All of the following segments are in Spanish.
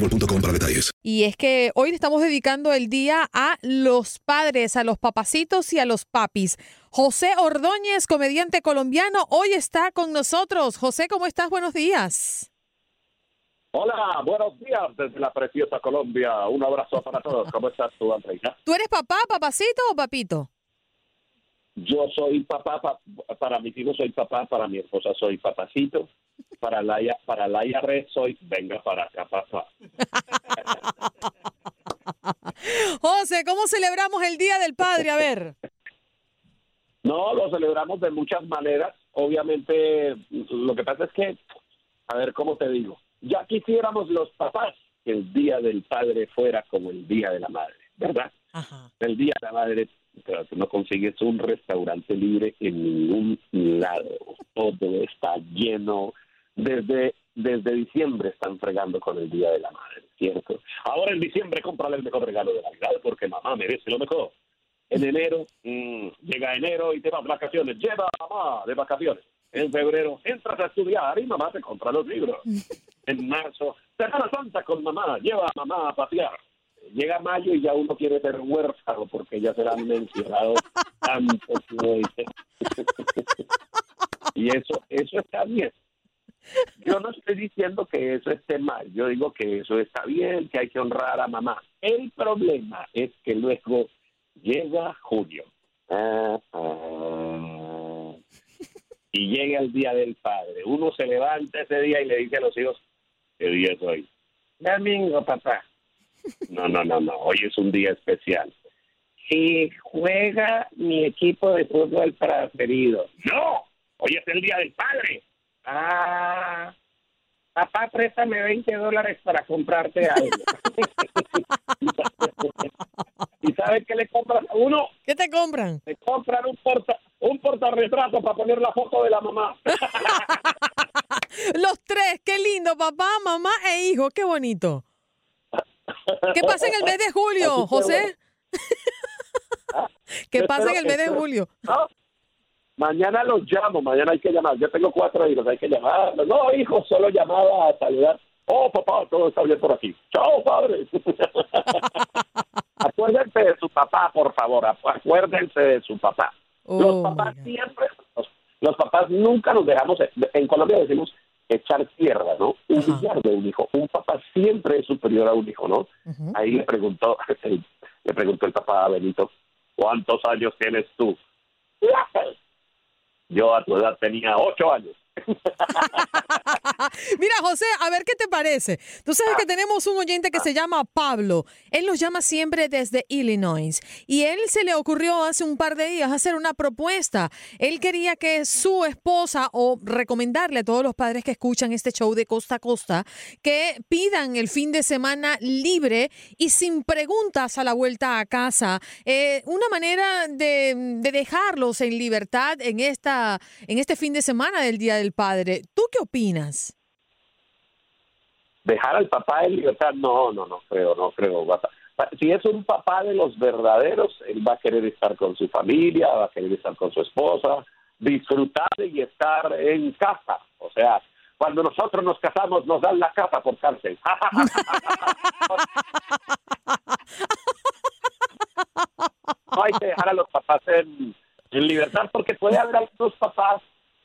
boostmobile.com para detalles. Y es que hoy le estamos dedicando el día a los padres, a los papacitos y a los papis. José Ordóñez, comediante colombiano, hoy está con nosotros. José, ¿cómo estás? Buenos días. Hola, buenos días desde la preciosa Colombia. Un abrazo para todos. ¿Cómo estás tú, Andreina? ¿Tú eres papá, papacito o papito? Yo soy papá, pa- para mis hijos soy papá, para mi esposa soy papacito, para la, para la IRS soy venga para acá, papá. José, ¿cómo celebramos el Día del Padre? A ver. No, lo celebramos de muchas maneras. Obviamente, lo que pasa es que, a ver, ¿cómo te digo? Ya quisiéramos los papás que el Día del Padre fuera como el Día de la Madre, ¿verdad? El Día de la Madre, pero tú no consigues un restaurante libre en ningún lado. Todo está lleno. Desde, desde diciembre están fregando con el Día de la Madre, ¿cierto? Ahora en diciembre cómprale el mejor regalo de Navidad porque mamá merece lo mejor. En enero, mm, llega enero y te vas vacaciones. Lleva a mamá de vacaciones. En febrero, entras a estudiar y mamá te compra los libros. En marzo, Semana Santa con mamá. Lleva a mamá a pasear. Llega mayo y ya uno quiere ser huérfano porque ya se le han mencionado y eso, eso está bien. Yo no estoy diciendo que eso esté mal, yo digo que eso está bien, que hay que honrar a mamá. El problema es que luego llega julio Ah, ah. y llega el día del padre. Uno se levanta ese día y le dice a los hijos, ¿qué día es hoy? Domingo, papá. No, no, no, no, hoy es un día especial. Si juega mi equipo de fútbol preferido. No, hoy es el día del padre. Ah, papá, préstame 20 dólares para comprarte algo. ¿Y sabes qué le compran a uno? ¿Qué te compran? Le compran un porta un portarretrato para poner la foto de la mamá. Los tres, qué lindo, papá, mamá e hijo, qué bonito. ¿Qué pasa en el mes de julio, José? ¿Qué pasa en el mes de julio? No, Mañana los llamo, mañana hay que llamar. Yo tengo cuatro hijos, hay que llamar. No, hijo, solo llamaba a saludar. Oh, papá, todo está bien por aquí. Chao, padre. Acuérdense de su papá, por favor. acu- Acuérdense de su papá. Oh, los papás siempre, los, los papás nunca nos dejamos, en Colombia decimos echar tierra, ¿no? Humillar de un hijo. Un papá siempre es superior a un hijo, ¿no? Ahí le preguntó, el- le preguntó el papá a Benito, ¿cuántos años tienes tú? Yo a tu edad tenía ocho años. Mira, José, a ver qué te parece. Tú sabes que tenemos un oyente que se llama Pablo. Él nos llama siempre desde Illinois. Y él se le ocurrió hace un par de días hacer una propuesta. Él quería que su esposa, o recomendarle a todos los padres que escuchan este show de costa a costa, que pidan el fin de semana libre y sin preguntas a la vuelta a casa. Eh, una manera de, de dejarlos en libertad en, esta, en este fin de semana del Día del Padre. ¿Tú qué opinas? Dejar al papá en libertad, no, no, no creo, no creo. Si es un papá de los verdaderos, él va a querer estar con su familia, va a querer estar con su esposa, disfrutar y estar en casa. O sea, cuando nosotros nos casamos nos dan la casa por cárcel. no hay que dejar a los papás en, en libertad porque puede haber algunos papás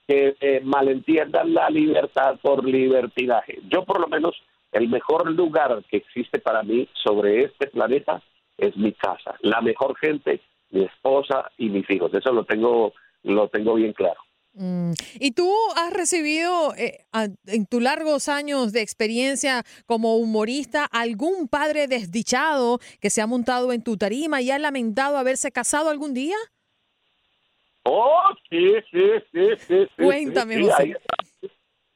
que eh, malentiendan la libertad por libertinaje. Yo por lo menos el mejor lugar que existe para mí sobre este planeta es mi casa, la mejor gente, mi esposa y mis hijos. Eso lo tengo lo tengo bien claro. Mm. ¿Y tú has recibido eh, en tus largos años de experiencia como humorista algún padre desdichado que se ha montado en tu tarima y ha lamentado haberse casado algún día? Oh, sí, sí, sí, sí. Cuéntame,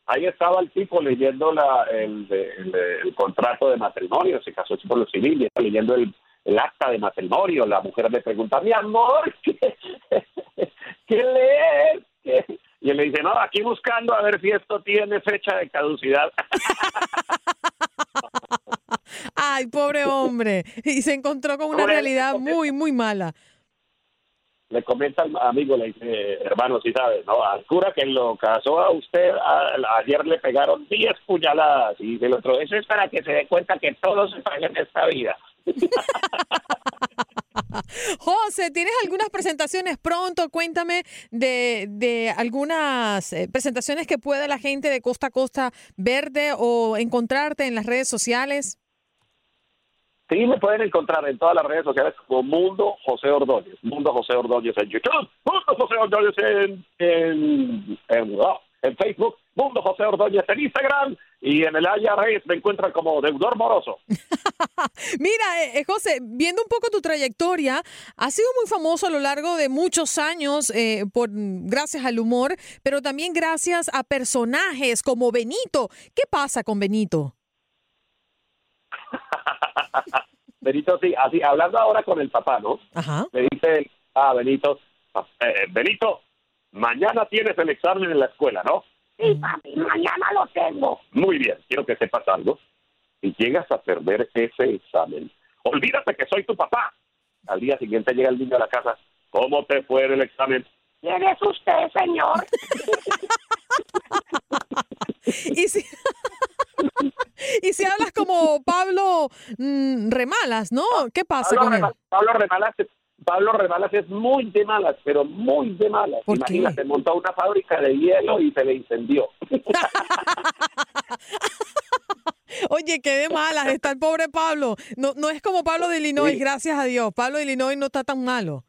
Ahí, estaba el tipo leyendo la, el, el, contrato de matrimonio, se casó por lo civil, y está leyendo el, el acta de matrimonio. La mujer le pregunta, mi amor, ¿qué, qué lees? Y él le dice, no, aquí buscando a ver si esto tiene fecha de caducidad. Ay, pobre hombre. Y se encontró con una realidad muy, muy mala le comenta al amigo, le dice, hermano, si sabes, ¿no? Al cura que lo casó a usted, ayer le pegaron 10 puñaladas y del otro, eso es para que se dé cuenta que todo se paga en esta vida. José, ¿tienes algunas presentaciones pronto? Cuéntame de, de algunas eh, presentaciones que pueda la gente de costa a costa verte o encontrarte en las redes sociales. Sí, me pueden encontrar en todas las redes sociales como Mundo José Ordóñez. Mundo José Ordóñez en YouTube, Mundo José Ordóñez en, en, en, oh, Facebook, Mundo José Ordóñez en Instagram y en el IRS me encuentran como deudor moroso. Mira, eh, eh, José, viendo un poco tu trayectoria, has sido muy famoso a lo largo de muchos años eh, por gracias al humor, pero también gracias a personajes como Benito. ¿Qué pasa con Benito? Benito, sí, así, hablando ahora con el papá, ¿no? Ajá. Le dice, ah, Benito, eh, Benito, mañana tienes el examen en la escuela, ¿no? Sí, papi, mañana lo tengo. Muy bien, quiero que sepas algo. Si llegas a perder ese examen, olvídate que soy tu papá. Al día siguiente llega el niño a la casa. ¿Cómo te fue el examen? ¿Quién es usted, señor? y si... y si hablas como Pablo mm, Remalas, ¿no? ¿Qué pasa Pablo con él? Pablo Remalas, Pablo Remalas es muy de malas, pero muy de malas. ¿Por Imagínate, montó una fábrica de hielo y se le incendió. Oye, qué de malas está el pobre Pablo. No, no es como Pablo de Illinois, gracias a Dios. Pablo de Illinois no está tan malo.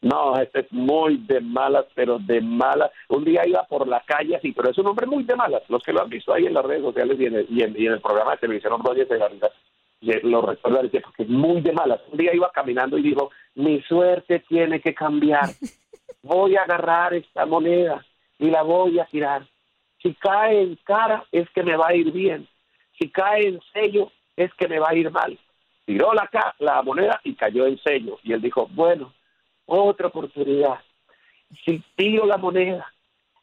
No, este es muy de malas, pero de malas. Un día iba por la calle así, pero es un hombre muy de malas. Los que lo han visto ahí en las redes sociales y en el, y en, el programa de televisión Rogers de Garriga, lo recuerdan porque es muy de malas. Un día iba caminando y dijo, mi suerte tiene que cambiar. Voy a agarrar esta moneda y la voy a tirar. Si cae en cara es que me va a ir bien. Si cae en sello es que me va a ir mal. Tiró la, la moneda y cayó en sello. Y él dijo, bueno, otra oportunidad. Si tiro la moneda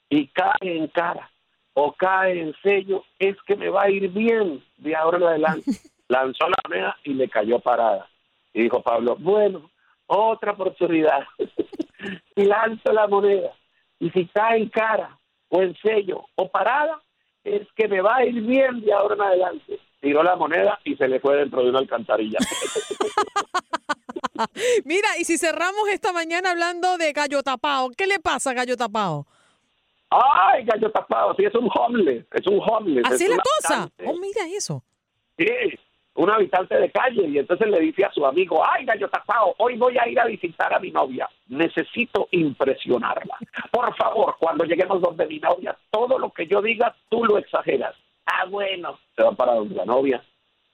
y cae en cara o cae en sello, es que me va a ir bien de ahora en adelante. Lanzó la moneda y le cayó parada. Y dijo Pablo, bueno, otra oportunidad. y lanzo la moneda. Y si cae en cara o en sello o parada, es que me va a ir bien de ahora en adelante. Tiró la moneda y se le fue dentro de una alcantarilla. Mira, y si cerramos esta mañana hablando de Gallo Tapao, ¿qué le pasa a Gallo Tapao? Ay, Gallo Tapao, sí, es un homeless, es un homeless. ¿Así es la cosa? habitante. Oh, mira eso. Sí, un habitante de calle, y entonces le dice a su amigo, ay, gallo tapado, hoy voy a ir a visitar a mi novia, necesito impresionarla. Por favor, cuando lleguemos donde mi novia, todo lo que yo diga, tú lo exageras. Ah, bueno. Se va para donde la novia,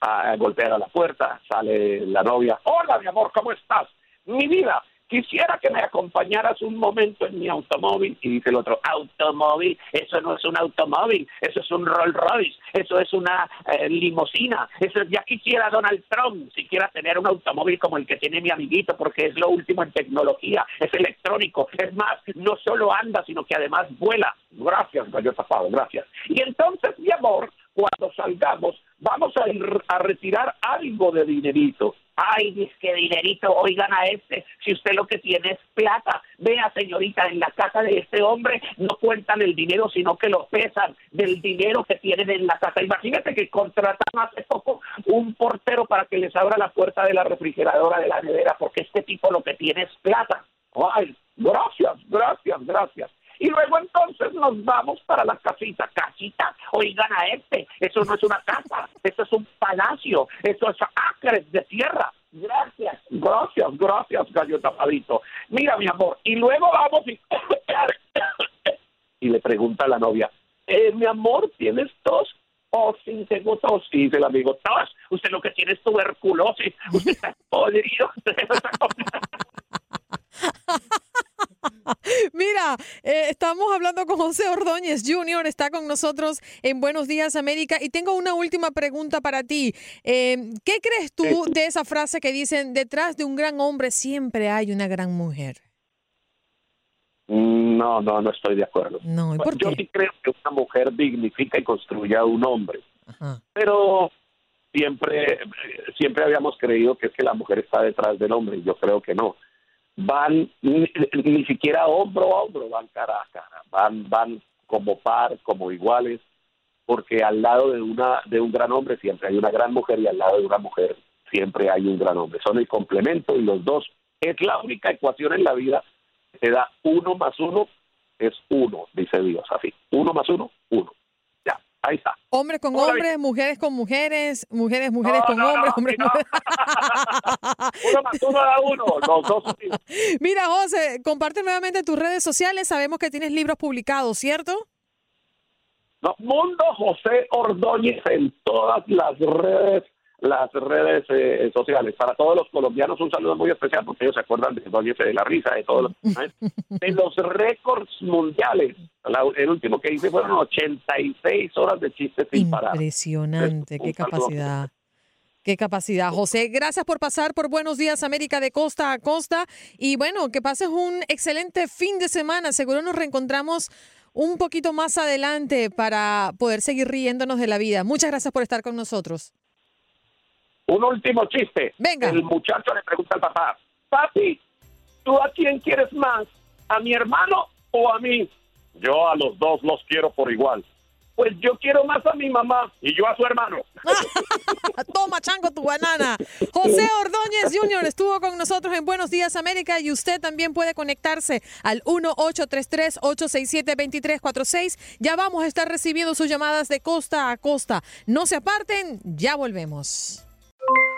a golpear a la puerta, sale la novia, hola, mi amor, ¿cómo estás? Mi vida, quisiera que me acompañaras un momento en mi automóvil. Y dice el otro, automóvil, eso no es un automóvil, eso es un Rolls Royce, eso es una eh, limosina, eso ya quisiera Donald Trump, siquiera tener un automóvil como el que tiene mi amiguito, porque es lo último en tecnología, es electrónico, es más, no solo anda, sino que además vuela. Gracias, gallo tapado, gracias. Y entonces, mi amor, cuando salgamos, vamos a ir a retirar algo de dinerito. Ay, dice que dinerito, oigan a este, si usted lo que tiene es plata, vea señorita, en la casa de este hombre no cuentan el dinero, sino que lo pesan del dinero que tienen en la casa. Imagínate que contrataron hace poco un portero para que les abra la puerta de la refrigeradora de la nevera, porque este tipo lo que tiene es plata. Ay, gracias, gracias, gracias. Y luego entonces nos vamos para la casita. Casita, oigan a este, eso no es una casa, eso es un palacio, eso es acres de tierra. Gracias, gracias, gracias, gallo tapadito. Mira, mi amor, y luego vamos y, y le pregunta a la novia, eh, mi amor, ¿tienes tos? Oh, sí, tengo tos. Y dice el amigo, tos, usted lo que tiene es tuberculosis, usted está podrido. Mira, eh, estamos hablando con José Ordóñez Jr., está con nosotros en Buenos Días América y tengo una última pregunta para ti. Eh, ¿Qué crees tú de esa frase que dicen, detrás de un gran hombre siempre hay una gran mujer? No, no, no estoy de acuerdo. No, ¿y por Yo qué? sí creo que una mujer dignifica y construye a un hombre, pero siempre, siempre habíamos creído que es que la mujer está detrás del hombre y yo creo que no. Van ni, ni siquiera hombro a hombro, van cara a cara, van, van como par, como iguales, porque al lado de una de un gran hombre siempre hay una gran mujer y al lado de una mujer siempre hay un gran hombre. Son el complemento y los dos es la única ecuación en la vida que te da uno más uno es uno, dice Dios así. Uno más uno, uno. Ahí está. Hombres con hombres, mujeres con mujeres, mujeres, mujeres No, con no, hombres, no, hombres, mujeres. Uno más uno da uno, los dos. Mira, José, comparte nuevamente tus redes sociales. Sabemos que tienes libros publicados, ¿cierto? No, Mundo José Ordóñez en todas las redes las redes eh, sociales. Para todos los colombianos un saludo muy especial porque ellos se acuerdan de Ordóñez de la risa, de todos los, de los récords mundiales. La- el último que hice fueron 86 horas de chistes sin parar. Impresionante, qué capacidad. Qué capacidad, José. Gracias por pasar por Buenos Días América de costa a costa. Y bueno, que pases un excelente fin de semana. Seguro nos reencontramos un poquito más adelante para poder seguir riéndonos de la vida. Muchas gracias por estar con nosotros. Un último chiste. Venga. El muchacho le pregunta al papá, papi, ¿tú a quién quieres más? ¿A mi hermano o a mí? Yo a los dos los quiero por igual. Pues yo quiero más a mi mamá y yo a su hermano. Toma, chango, tu banana. José Ordóñez Jr. estuvo con nosotros en Buenos Días América y usted también puede conectarse al 1-833-867-2346. Ya vamos a estar recibiendo sus llamadas de costa a costa. No se aparten, ya volvemos.